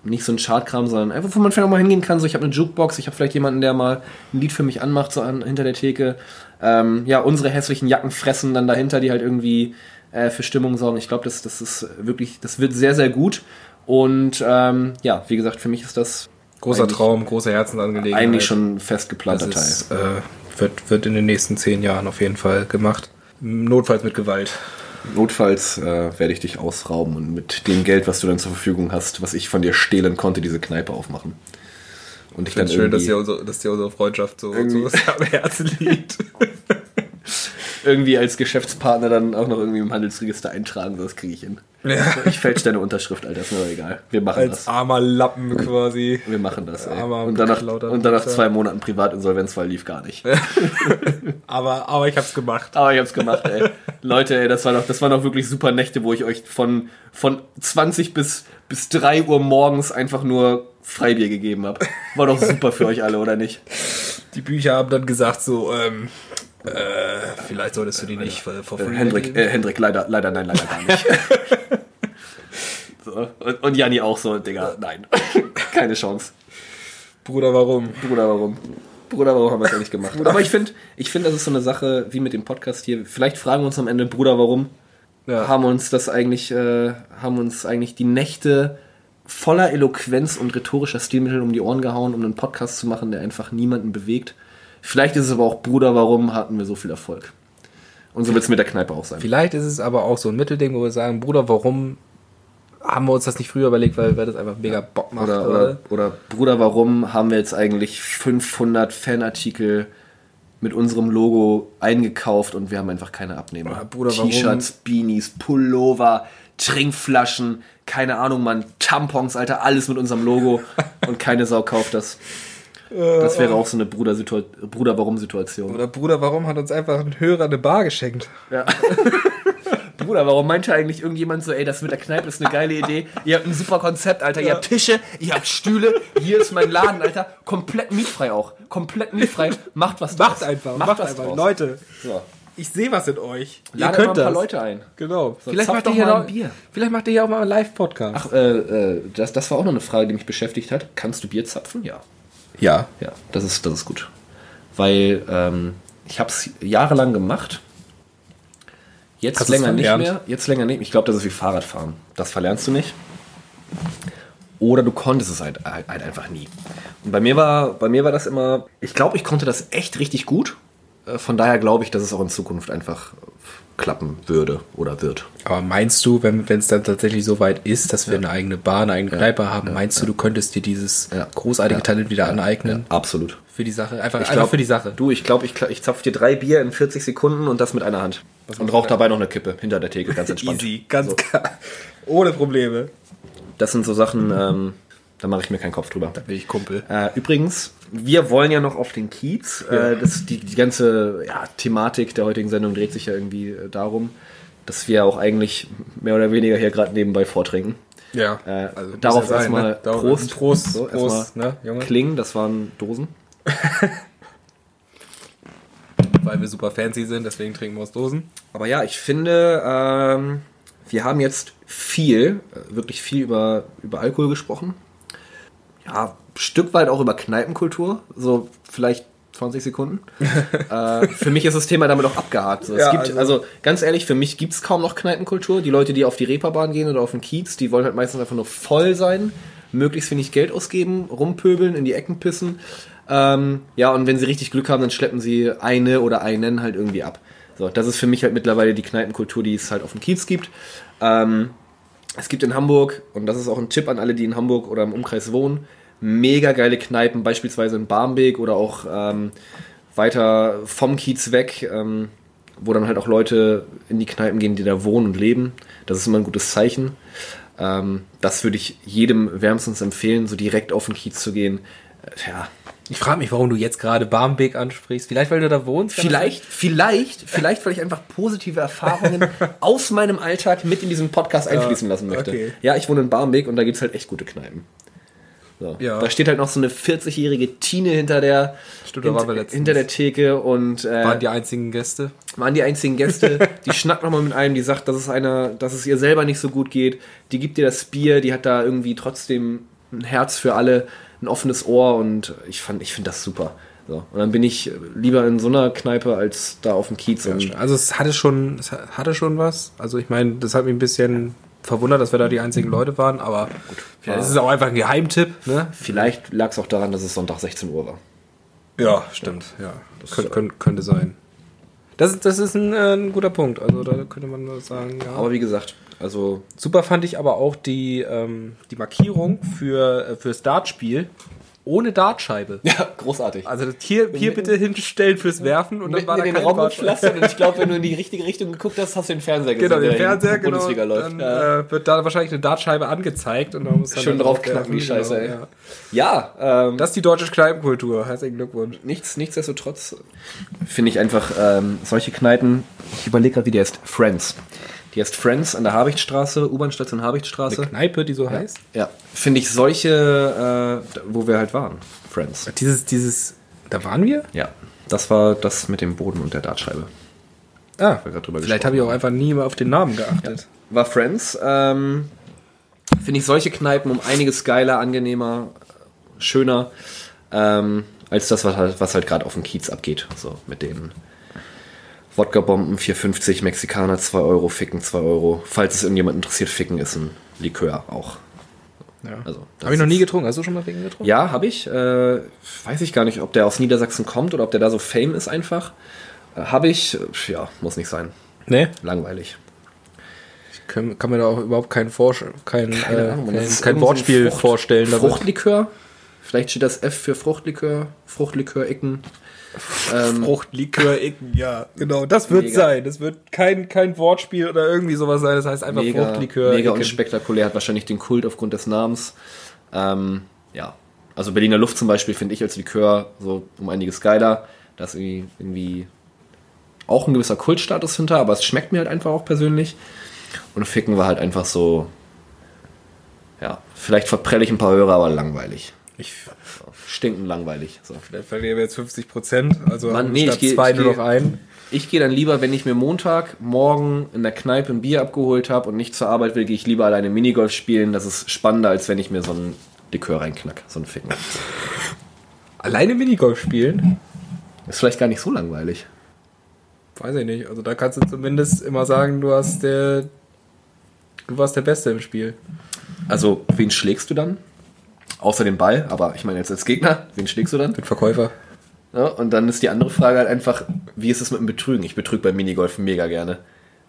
Nicht so ein Chartkram, sondern einfach, wo man vielleicht auch mal hingehen kann. So, ich habe eine Jukebox, ich habe vielleicht jemanden, der mal ein Lied für mich anmacht, so an, hinter der Theke. Ähm, ja, unsere hässlichen Jacken fressen dann dahinter, die halt irgendwie äh, für Stimmung sorgen. Ich glaube, das, das ist wirklich, das wird sehr, sehr gut. Und ähm, ja, wie gesagt, für mich ist das Großer Traum, große Herzensangelegenheit. eigentlich schon fest geplanter das Teil. ist, äh, wird, wird in den nächsten zehn Jahren auf jeden Fall gemacht. Notfalls mit Gewalt. Notfalls äh, werde ich dich ausrauben und mit dem Geld, was du dann zur Verfügung hast, was ich von dir stehlen konnte, diese Kneipe aufmachen. Und ich dann Ganz schön, dass dir, unsere, dass dir unsere Freundschaft so, so am Herzen liegt. irgendwie als Geschäftspartner dann auch noch irgendwie im Handelsregister eintragen, so, das kriege ich hin. Ja. Ich fälsche deine Unterschrift, Alter, ist mir egal. Wir machen Als das. armer Lappen quasi. Wir machen das, ey. Armer, Und danach, und danach zwei Monaten Privatinsolvenzfall lief gar nicht. Aber, aber ich hab's gemacht. Aber ich hab's gemacht, ey. Leute, ey, das war doch, das waren doch wirklich super Nächte, wo ich euch von, von 20 bis, bis 3 Uhr morgens einfach nur Freibier gegeben habe. War doch super für euch alle, oder nicht? Die Bücher haben dann gesagt so, ähm, äh, vielleicht solltest du die nicht for, for Äh, Hendrik, äh, Hendrik, leider, leider nein, leider gar nicht. so, und, und Janni auch so, Digga, nein. Keine Chance. Bruder, warum? Bruder, warum? Bruder, warum haben wir es nicht gemacht? Aber ich finde, ich finde, das ist so eine Sache wie mit dem Podcast hier. Vielleicht fragen wir uns am Ende, Bruder, warum? Ja. haben uns das eigentlich, äh, haben uns eigentlich die Nächte voller Eloquenz und rhetorischer Stilmittel um die Ohren gehauen, um einen Podcast zu machen, der einfach niemanden bewegt. Vielleicht ist es aber auch, Bruder, warum hatten wir so viel Erfolg? Und so wird es mit der Kneipe auch sein. Vielleicht ist es aber auch so ein Mittelding, wo wir sagen, Bruder, warum haben wir uns das nicht früher überlegt, weil, weil das einfach mega Bock macht. Oder, oder, oder Bruder, warum haben wir jetzt eigentlich 500 Fanartikel mit unserem Logo eingekauft und wir haben einfach keine Abnehmer? Oder Bruder, warum- T-Shirts, Beanies, Pullover, Trinkflaschen, keine Ahnung, Mann, Tampons, Alter, alles mit unserem Logo und keine Sau kauft das. Das wäre auch so eine Bruder, Bruder. Oder Bruder, warum hat uns einfach ein Hörer eine Bar geschenkt? Ja. Bruder, warum meinte eigentlich irgendjemand so, ey, das mit der Kneipe ist eine geile Idee. Ihr habt ein super Konzept, Alter. Ihr habt Tische, ihr habt Stühle. Hier ist mein Laden, Alter. Komplett mietfrei auch. Komplett mietfrei. Macht was Macht draus. einfach, Macht, macht was einfach. draus. Leute, So. ich sehe was in euch. Lade mal ein paar Leute ein. Genau. So, vielleicht, macht ihr hier noch, ein Bier. vielleicht macht ihr hier auch mal einen Live-Podcast. Ach, äh, äh, das, das war auch noch eine Frage, die mich beschäftigt hat. Kannst du Bier zapfen? Ja. Ja. Ja, das ist, das ist gut. Weil ähm, ich habe es jahrelang gemacht. Jetzt Hast länger nicht mehr. Jetzt länger nicht. Ich glaube, das ist wie Fahrradfahren. Das verlernst du nicht. Oder du konntest es halt, halt, halt einfach nie. Und bei mir war, bei mir war das immer. Ich glaube, ich konnte das echt richtig gut. Äh, Von daher glaube ich, dass es auch in Zukunft einfach klappen würde oder wird. Aber meinst du, wenn es dann tatsächlich so weit ist, dass wir eine eigene Bar, eine eigene Kneipe haben, meinst du, du könntest dir dieses Ja. großartige Ja. Talent wieder aneignen? Absolut. Für die Sache? Einfach, Ich einfach glaub, für die Sache. Du, ich glaube, ich, ich zapf dir drei Bier in 40 Sekunden und das mit einer Hand. Und rauch dabei noch eine Kippe hinter der Theke, ganz entspannt. Easy, ganz klar. Ohne Probleme. Das sind so Sachen, ähm, da mache ich mir keinen Kopf drüber. Da bin ich Kumpel. Äh, übrigens, wir wollen ja noch auf den Kiez. Äh, das, die, die ganze ja, Thematik der heutigen Sendung dreht sich ja irgendwie äh, darum. das wir auch eigentlich mehr oder weniger hier gerade nebenbei vortrinken. Ja, Äh, also darauf ja erstmal ne? Prost. Prost, So, Prost, ne, Junge? Klingen, das waren Dosen. Weil wir super fancy sind, deswegen trinken wir aus Dosen. Aber ja, ich finde, ähm, wir haben jetzt viel, äh, wirklich viel über, über Alkohol gesprochen. Ja, Stück weit auch über Kneipenkultur, so vielleicht 20 Sekunden. äh, für mich ist das Thema damit auch abgehakt. So, es Ja, gibt, also- also, ganz ehrlich, für mich gibt es kaum noch Kneipenkultur. Die Leute, die auf die Reeperbahn gehen oder auf den Kiez, die wollen halt meistens einfach nur voll sein, möglichst wenig Geld ausgeben, rumpöbeln, in die Ecken pissen. Ähm, ja, und wenn sie richtig Glück haben, dann schleppen sie eine oder einen halt irgendwie ab. So, das ist für mich halt mittlerweile die Kneipenkultur, die es halt auf dem Kiez gibt. Ähm, es gibt in Hamburg, und das ist auch ein Tipp an alle, die in Hamburg oder im Umkreis wohnen, mega geile Kneipen, beispielsweise in Barmbek oder auch ähm, weiter vom Kiez weg, ähm, wo dann halt auch Leute in die Kneipen gehen, die da wohnen und leben. Das ist immer ein gutes Zeichen. Ähm, das würde ich jedem wärmstens empfehlen, so direkt auf den Kiez zu gehen. Äh, ja, Ich frage mich, warum du jetzt gerade Barmbek ansprichst. Vielleicht, weil du da wohnst? Vielleicht, vielleicht, vielleicht, weil ich einfach positive Erfahrungen aus meinem Alltag mit in diesen Podcast einfließen lassen möchte. okay. Ja, ich wohne in Barmbek und da gibt's halt echt gute Kneipen. So. Ja. Da steht halt noch so eine 40-jährige Tine hinter der, Stimmt, wir hinter, der Theke und äh? Waren die einzigen Gäste? waren die einzigen Gäste, die schnackt nochmal mit einem, die sagt, dass es einer, dass es ihr selber nicht so gut geht, die gibt dir das Bier, die hat da irgendwie trotzdem ein Herz für alle, ein offenes Ohr und ich fand, ich finde das super. So. Und dann bin ich lieber in so einer Kneipe als da auf dem Kiez. und Also es hatte schon, es hatte schon was. Also ich meine, das hat mich ein bisschen verwundert, dass wir da die einzigen Leute waren, aber ja, das ist auch einfach ein Geheimtipp, ne? vielleicht lag es auch daran, dass es Sonntag 16 Uhr war. Ja, stimmt, ja. Das könnte, könnte, sein. Das, ist- das ist ein, äh, ein guter Punkt. Also da könnte man nur sagen, ja. Aber wie gesagt, also Super fand ich aber auch die, ähm, die Markierung für, äh, fürs Dartspiel ohne Dartscheibe. ja, großartig. Also hier, hier bitte hinstellen fürs Werfen und dann war da den kein Raum gepflastert und ich glaube, wenn du in die richtige Richtung geguckt hast, hast du den Fernseher gesehen. Genau, den der Fernseher, der genau. Bundesliga läuft. Dann ja. äh, wird da wahrscheinlich eine Dartscheibe angezeigt und dann muss Schön dann draufknacken, die draufwerfen, Scheiße, ey. genau, ja ähm, Das ist die deutsche Kneipenkultur. Herzlichen Glückwunsch. nichts, nichtsdestotrotz finde ich einfach ähm, solche Kneipen, ich überlege gerade, wie die heißt, Friends. Die heißt Friends an der Habichtstraße, U-Bahn-Station Habichtstraße. Eine Kneipe, die so heißt. Ja, finde ich solche, äh, wo wir halt waren. Friends. Dieses, dieses, da waren wir? Ja, das war das mit dem Boden und der Dartscheibe. Ah, wir gerade drüber vielleicht habe ich auch einfach nie mehr auf den Namen geachtet. War Friends. Ähm, finde ich solche Kneipen um einiges geiler, angenehmer, schöner, ähm, als das, was halt, was halt gerade auf dem Kiez abgeht. So mit den Wodka-Bomben 4,50, Mexikaner 2 Euro, Ficken 2 Euro. Falls es irgendjemand interessiert, Ficken ist ein Likör auch. Ja. Also, habe ich noch nie getrunken. Hast du schon mal wegen getrunken? Ja, habe ich. Äh, weiß ich gar nicht, ob der aus Niedersachsen kommt oder ob der da so Fame ist einfach. Äh, habe ich. Ja, muss nicht sein. Nee. Langweilig. Ich kann, kann mir da auch überhaupt kein, Vorsch kein, äh, Ahnung, kein, kein Wortspiel Frucht- vorstellen. Fruchtlikör? Vielleicht steht das F für Fruchtlikör. Fruchtlikör Icken. Ähm, Fruchtlikör Icken, ja. Genau, das wird Mega. sein. Das wird kein, kein Wortspiel oder irgendwie sowas sein. Das heißt einfach mega, Fruchtlikör mega Icken. unspektakulär, hat wahrscheinlich den Kult aufgrund des Namens. Ähm, ja. Also Berliner Luft zum Beispiel finde ich als Likör so um einiges geiler. Da ist irgendwie, irgendwie auch ein gewisser Kultstatus hinter, aber es schmeckt mir halt einfach auch persönlich. Und Ficken war halt einfach so, ja, vielleicht verprelle ich ein paar Hörer, aber langweilig. Ich Stinkend langweilig. So. vielleicht verlieren wir jetzt 50 Prozent. Also Mann, nee, statt ich geh- zwei ich nur geh- noch ein. Ich gehe dann lieber, wenn ich mir Montag morgen in der Kneipe ein Bier abgeholt habe und nicht zur Arbeit will, gehe ich lieber alleine Minigolf spielen. Das ist spannender, als wenn ich mir so ein Likör reinknack, so ein Ficken. Alleine Minigolf spielen? Ist vielleicht gar nicht so langweilig. Weiß ich nicht. Also da kannst du zumindest immer sagen, du hast der. Du warst der Beste im Spiel. Also, wen schlägst du dann? Außer den Ball, aber ich meine jetzt als Gegner, wen schlägst du dann? Den Verkäufer. Ja, und dann ist die andere Frage halt einfach, wie ist es mit dem Betrügen? Ich betrüge beim Minigolf mega gerne.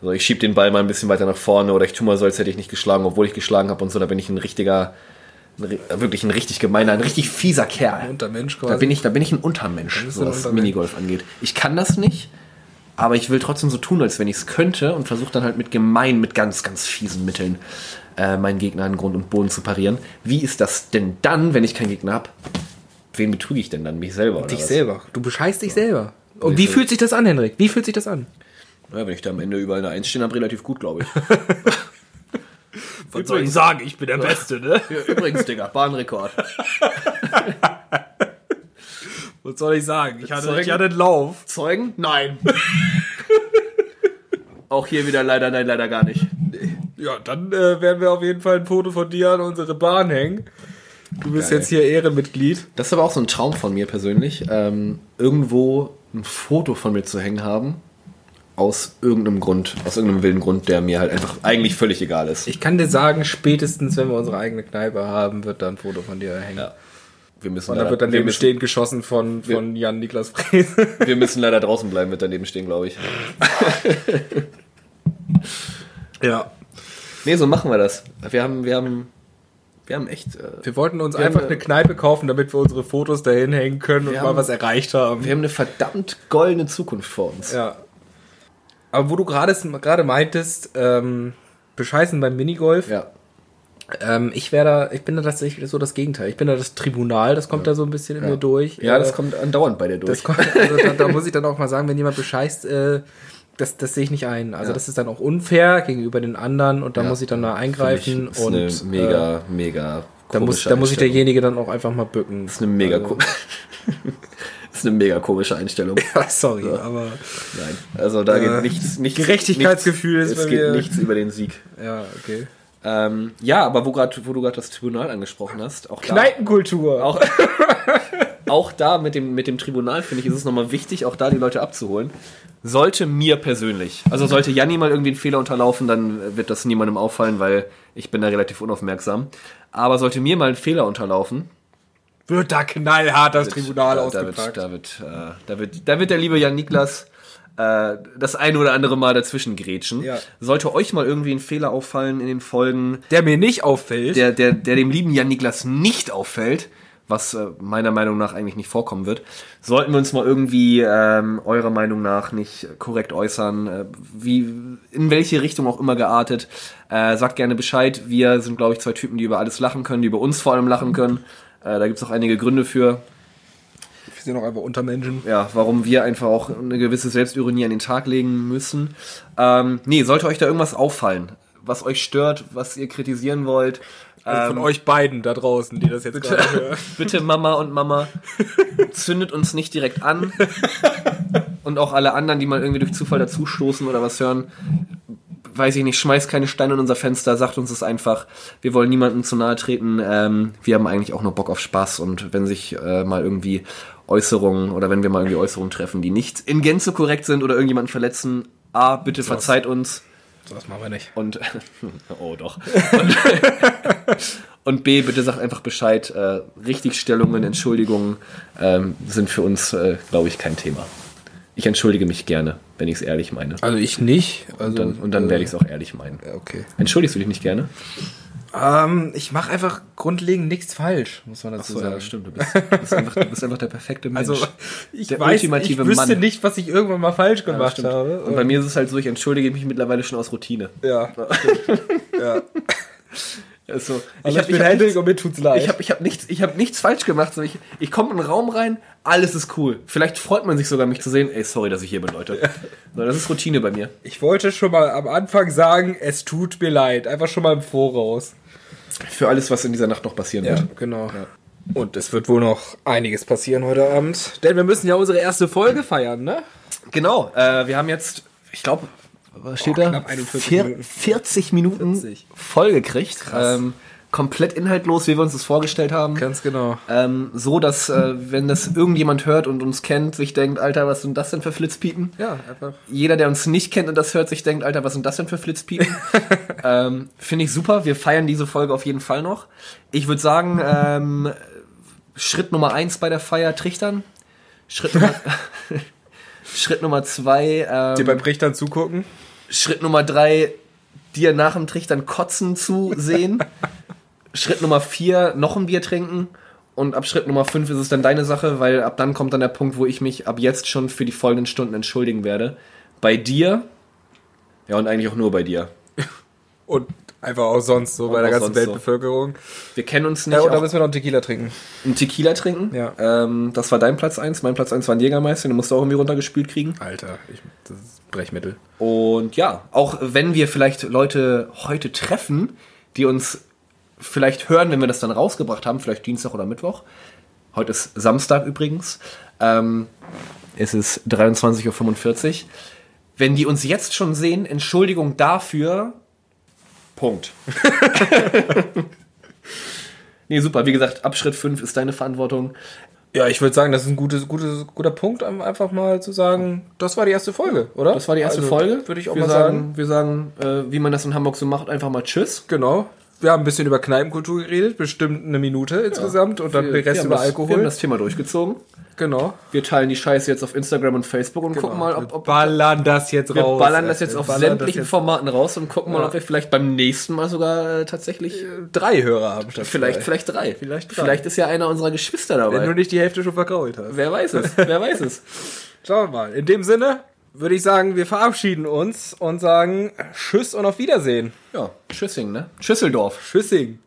Also ich schieb den Ball mal ein bisschen weiter nach vorne oder ich tue mal so, als hätte ich nicht geschlagen, obwohl ich geschlagen habe und so, da bin ich ein richtiger, ein, wirklich ein richtig gemeiner, ein richtig fieser Kerl. Untermensch quasi. Da bin ich, da bin ich ein Untermensch, so ein was Untermensch. Minigolf angeht. Ich kann das nicht, aber ich will trotzdem so tun, als wenn ich es könnte und versuche dann halt mit gemein, mit ganz, ganz fiesen Mitteln äh, meinen Gegner in Grund und Boden zu parieren. Wie ist das denn dann, wenn ich keinen Gegner habe? Wen betrüge ich denn dann? Mich selber? Oder dich was? selber. Du bescheißt dich selber. Und Ich wie will- fühlt sich das an, Henrik? Wie fühlt sich das an? Ja, wenn ich da am Ende überall eine Eins stehen habe, relativ gut, glaube ich. Was soll ich sagen? Ich bin der Beste, ne? Ja, übrigens, Digga, Bahnrekord. Was soll ich sagen? Ich hatte, Zeugen? ich hatte einen Lauf. Zeugen? Nein. Auch hier wieder leider, nein, leider gar nicht. Ja, dann äh, werden wir auf jeden Fall ein Foto von dir an unsere Bahn hängen. Du bist Geil. jetzt hier Ehrenmitglied. Das ist aber auch so ein Traum von mir persönlich, ähm, irgendwo ein Foto von mir zu hängen haben. Aus irgendeinem Grund, aus irgendeinem wilden Grund, der mir halt einfach eigentlich völlig egal ist. Ich kann dir sagen, spätestens wenn wir unsere eigene Kneipe haben, wird da ein Foto von dir hängen. Ja. Wir müssen, Und da leider, wird wir, daneben müssen, stehen geschossen von, von Jan Niklas Fräse. wir müssen leider draußen bleiben, wird daneben stehen, glaube ich. ja. Nee, so machen wir das. Wir haben, wir haben, wir haben echt, äh, Wir wollten uns Wir einfach haben eine Kneipe kaufen, damit wir unsere Fotos dahin hängen können und Wir mal haben- was erreicht haben. wir haben eine verdammt goldene Zukunft vor uns. Ja. Aber wo du gerade gerade meintest, ähm, bescheißen beim Minigolf, Ja. Ähm, ich wäre da, ich bin da tatsächlich so das Gegenteil. Ich bin da das Tribunal, das kommt da so ein bisschen in mir durch. Ja, Äh, das kommt andauernd bei dir durch. kommt, also da, da muss ich dann auch mal sagen, wenn jemand bescheißt, äh, das, das sehe ich nicht ein. Also Ja. das ist dann auch unfair gegenüber den anderen und da Ja. muss ich dann da eingreifen ich, und ist eine mega, äh, mega da muss, da muss Einstellung. derjenige dann auch einfach mal bücken. Das ist eine mega, also, das ist eine mega komische Einstellung. Sorry, aber Nein, also da Äh, geht nichts, nichts Gerechtigkeitsgefühl nichts, ist es geht nichts über den Sieg. ja, okay. Ähm, ja, aber wo, grad, wo du gerade das Tribunal angesprochen hast, auch da, Kneipenkultur. auch, auch da mit dem, mit dem Tribunal, finde ich, ist es nochmal wichtig, auch da die Leute abzuholen. Sollte mir persönlich, also sollte Janni mal irgendwie einen Fehler unterlaufen, dann wird das niemandem auffallen, weil ich bin da relativ unaufmerksam. Aber sollte mir mal ein Fehler unterlaufen, wird da knallhart das Tribunal da, da, wird, ausgepackt. da, wird, äh, da, wird, da wird der liebe Jan Niklas äh, das eine oder andere Mal dazwischen grätschen. Ja. Sollte euch mal irgendwie ein Fehler auffallen in den Folgen, der mir nicht auffällt. der, der, der dem lieben Jan Niklas nicht auffällt, was äh, meiner Meinung nach eigentlich nicht vorkommen wird, sollten wir uns mal irgendwie ähm, eurer Meinung nach nicht korrekt äußern, äh, wie in welche Richtung auch immer geartet. Äh, sagt gerne Bescheid. Wir sind, glaube ich, zwei Typen, die über alles lachen können, die über uns vor allem lachen können. Äh, da gibt es auch einige Gründe für sind auch einfach Untermenschen. ja, warum wir einfach auch eine gewisse Selbstironie an den Tag legen müssen. Ähm, nee, sollte euch da irgendwas auffallen, was euch stört, was ihr kritisieren wollt, Also von euch beiden da draußen, die das jetzt gerade hören. bitte Mama und Mama, zündet uns nicht direkt an. Und auch alle anderen, die mal irgendwie durch Zufall dazustoßen oder was hören, weiß ich nicht, schmeißt keine Steine in unser Fenster, sagt uns es einfach. Wir wollen niemandem zu nahe treten. Ähm, wir haben eigentlich auch nur Bock auf Spaß und wenn sich äh, mal irgendwie Äußerungen oder wenn wir mal irgendwie Äußerungen treffen, die nicht in Gänze korrekt sind oder irgendjemanden verletzen, A, bitte verzeiht uns So, das machen wir nicht. und oh doch. Und, und B, bitte sagt einfach Bescheid. Äh, Richtigstellungen, Entschuldigungen ähm, sind für uns, äh, glaube ich, kein Thema. Ich entschuldige mich gerne, wenn ich es ehrlich meine. Also ich nicht. Also, Und dann, und dann werde ich es auch ehrlich meinen. Okay. Entschuldigst du dich nicht gerne? Ähm, ich mache einfach grundlegend nichts falsch, muss man dazu sagen. stimmt. Du bist, du bist, einfach, du bist einfach der perfekte Mensch. Also ich Der weiß, ich ultimative wüsste Mann. nicht, was ich irgendwann mal falsch Ja, gemacht stimmt. habe. Und bei mir ist es halt so, ich entschuldige mich mittlerweile schon aus Routine. ja, ja. Also, Also ich, hab- bin hab nichts- und mir tut's leid. Ich habe ich hab nichts, ich hab nichts falsch gemacht. Ich, ich komme in einen Raum rein, alles ist cool. Vielleicht freut man sich sogar, mich zu sehen. Ey, sorry, dass ich hier bin, Leute. So, das ist Routine bei mir. ich wollte schon mal am Anfang sagen, es tut mir leid. Einfach schon mal im Voraus. Für alles, was in dieser Nacht noch passieren Ja, wird. genau. Und es wird wohl noch einiges passieren heute Abend. Denn wir müssen ja unsere erste Folge feiern, ne? Genau, äh, wir haben jetzt, ich glaube, was steht Oh, da? knapp 41 Vier- Minuten. 40 Minuten 40. voll gekriegt. Krass. Ähm, komplett inhaltlos, wie wir uns das vorgestellt haben. Ganz genau. Ähm, so, dass, äh, wenn das irgendjemand hört und uns kennt, sich denkt, Alter, was sind das denn für Flitzpiepen? Ja, einfach. jeder, der uns nicht kennt und das hört, sich denkt, Alter, was sind das denn für Flitzpiepen? ähm, Finde ich super. Wir feiern diese Folge auf jeden Fall noch. Ich würde sagen, ähm, Schritt Nummer eins bei der Feier trichtern. Schritt Nummer, Schritt Nummer zwei, Dir beim ähm, Richtern zugucken. Schritt Nummer drei, dir nach dem Trichtern kotzen zu sehen. Schritt Nummer vier, noch ein Bier trinken. Und ab Schritt Nummer fünf ist es dann deine Sache, weil ab dann kommt dann der Punkt, wo ich mich ab jetzt schon für die folgenden Stunden entschuldigen werde. Bei dir, ja und eigentlich auch nur bei dir. Und einfach auch sonst so bei der ganzen sonst so. Weltbevölkerung. Wir kennen uns nicht. Ja, und da müssen wir noch einen Tequila trinken. einen Tequila trinken. Ja. Ähm, das war dein Platz 1. Mein Platz 1 war ein Jägermeister. Den musst du auch irgendwie runtergespült kriegen. Alter, ich, das ist Brechmittel. Und ja, auch wenn wir vielleicht Leute heute treffen, die uns vielleicht hören, wenn wir das dann rausgebracht haben, vielleicht Dienstag oder Mittwoch. Heute ist Samstag übrigens. Ähm, es ist 23.45 Uhr. Wenn die uns jetzt schon sehen, Entschuldigung dafür. Punkt. nee, super. Wie gesagt, ab Schritt 5 ist deine Verantwortung. Ja, ich würde sagen, das ist ein gutes, gutes, guter Punkt, einfach mal zu sagen, das war die erste Folge, oder? Das war die erste Also, Folge. Würde ich auch wir mal sagen. sagen. Wir sagen, äh, wie man das in Hamburg so macht, einfach mal Tschüss. Genau. Wir haben ein bisschen über Kneipenkultur geredet, bestimmt eine Minute insgesamt und dann Wir- den wir Rest über das, Wir Alkohol. haben das Thema durchgezogen. genau. Wir teilen die Scheiße jetzt auf Instagram und Facebook und gucken mal, ob, wir ob ballern das jetzt wir raus. ballern das jetzt Wir auf sämtlichen jetzt- Formaten raus und gucken mal, Ja. ob wir vielleicht beim nächsten Mal sogar äh, tatsächlich drei Hörer haben vielleicht vielleicht drei. Vielleicht drei. Vielleicht ist ja einer unserer Geschwister Wenn dabei. du nicht die Hälfte schon vergrault hast. Wer weiß es? Wer weiß es? Schauen wir mal. In dem Sinne würde ich sagen, wir verabschieden uns und sagen Tschüss und auf Wiedersehen. Ja, Tschüssing, ne? Schüsseldorf. Tschüssing.